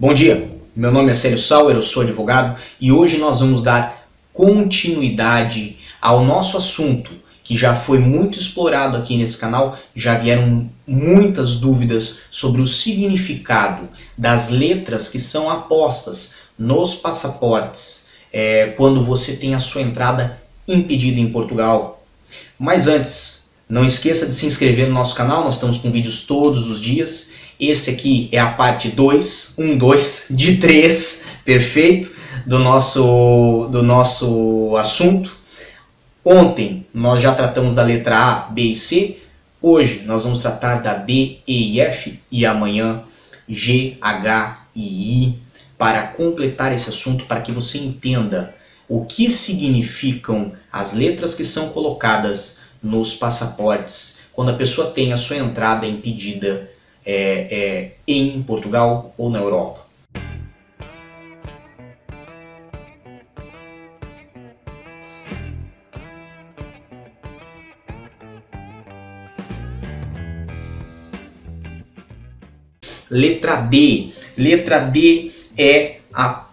Bom dia, meu nome é Célio Sauer, eu sou advogado e hoje nós vamos dar continuidade ao nosso assunto que já foi muito explorado aqui nesse canal, já vieram muitas dúvidas sobre o significado das letras que são apostas nos passaportes é, quando você tem a sua entrada impedida em Portugal. Mas antes, não esqueça de se inscrever no nosso canal, nós estamos com vídeos todos os dias esse aqui é a parte 2, 1, 2, de 3, perfeito, do nosso, do nosso assunto. Ontem nós já tratamos da letra A, B e C. Hoje nós vamos tratar da D, E e F e amanhã G, H e I para completar esse assunto para que você entenda o que significam as letras que são colocadas nos passaportes quando a pessoa tem a sua entrada impedida é, é, em Portugal ou na Europa. Letra D. Letra D é a,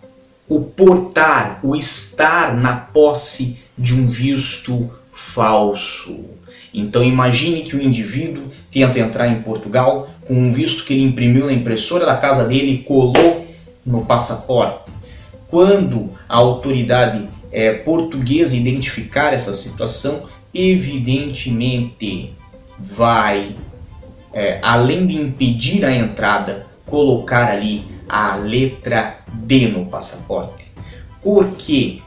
o portar, o estar na posse de um visto falso. Então imagine que o indivíduo tenta entrar em Portugal com um visto que ele imprimiu na impressora da casa dele e colou no passaporte. Quando a autoridade é, portuguesa identificar essa situação, evidentemente vai, é, além de impedir a entrada, colocar ali a letra D no passaporte. Por quê?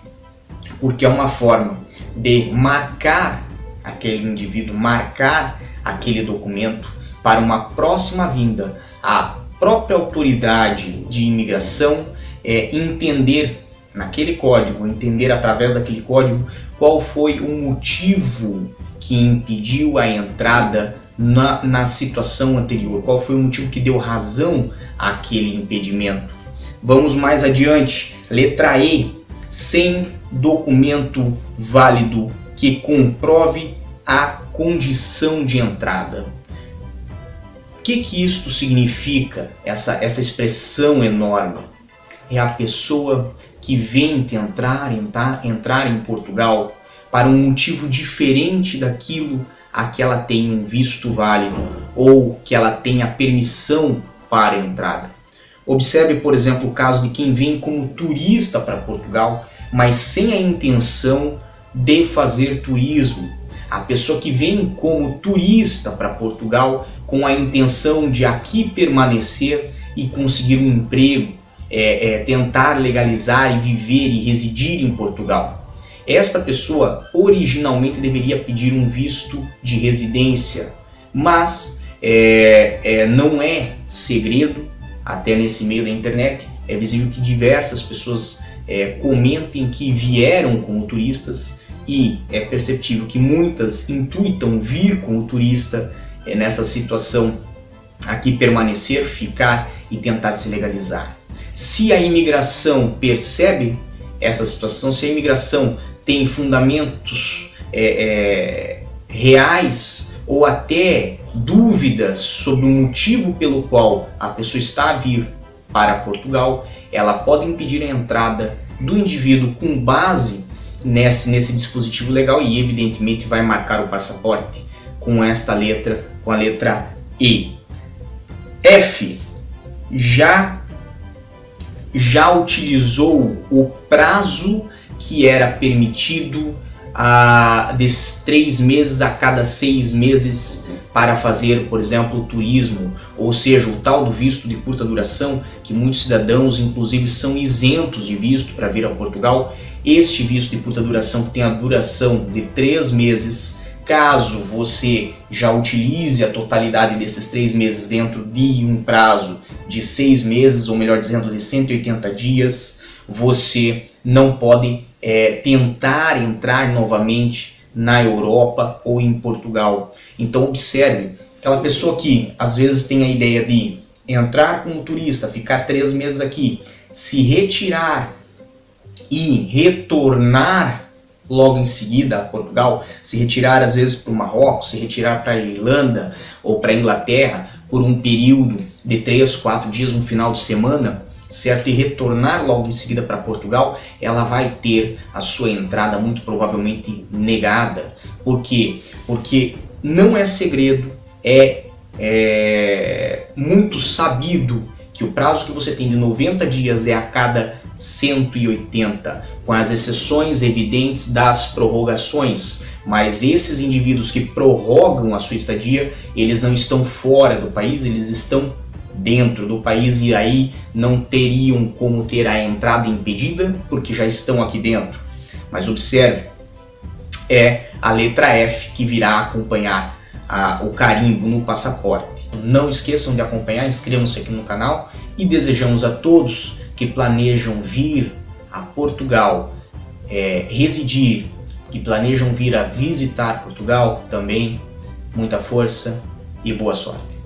Porque é uma forma de marcar aquele indivíduo, marcar aquele documento para uma próxima vinda. A própria autoridade de imigração é, entender naquele código, entender através daquele código qual foi o motivo que impediu a entrada na, na situação anterior, qual foi o motivo que deu razão àquele impedimento. Vamos mais adiante. Letra E. Sem documento válido que comprove a condição de entrada. Que, que isto significa, essa, essa expressão enorme? É a pessoa que vem tentar entrar, entrar em Portugal para um motivo diferente daquilo a que ela tem um visto válido ou que ela tenha permissão para a entrada. Observe, por exemplo, o caso de quem vem como turista para Portugal, mas sem a intenção de fazer turismo, a pessoa que vem como turista para Portugal com a intenção de aqui permanecer e conseguir um emprego, é, é, tentar legalizar e viver e residir em Portugal. Esta pessoa originalmente deveria pedir um visto de residência, mas é, é não é segredo, até nesse meio da internet, é visível que diversas pessoas é, comentem que vieram como turistas e é perceptível que muitas intuitam vir como turista nessa situação aqui permanecer, ficar e tentar se legalizar. Se a imigração percebe essa situação, se a imigração tem fundamentos é, é, reais ou até dúvidas sobre o motivo pelo qual a pessoa está a vir para Portugal, ela pode impedir a entrada do indivíduo com base nesse, nesse dispositivo legal e evidentemente vai marcar o passaporte com esta letra, com a letra E. F já já utilizou o prazo que era permitido a, de três meses a cada seis meses para fazer, por exemplo, turismo, ou seja, o tal do visto de curta duração, que muitos cidadãos, inclusive, são isentos de visto para vir a Portugal. Este visto de curta duração, que tem a duração de três meses, caso você já utilize a totalidade desses três meses dentro de um prazo de seis meses, ou melhor dizendo, de 180 dias, você não pode é, tentar entrar novamente na Europa ou em Portugal. Então observe, aquela pessoa que às vezes tem a ideia de entrar como turista, ficar três meses aqui, se retirar e retornar logo em seguida a Portugal, se retirar às vezes para o Marrocos, se retirar para a Irlanda ou para a Inglaterra por um período de três, quatro dias, um final de semana, certo? E retornar logo em seguida para Portugal, ela vai ter a sua entrada muito provavelmente negada. Por quê? Porque não é segredo, é, é muito sabido que o prazo que você tem de 90 dias é a cada 180, com as exceções evidentes das prorrogações. Mas esses indivíduos que prorrogam a sua estadia, eles não estão fora do país, eles estão dentro do país e aí não teriam como ter a entrada impedida, porque já estão aqui dentro. Mas observe, é a letra F que virá acompanhar a, o carimbo no passaporte. Não esqueçam de acompanhar, inscrevam-se aqui no canal e desejamos a todos que planejam vir a Portugal é, residir, que planejam vir a visitar Portugal também, muita força e boa sorte.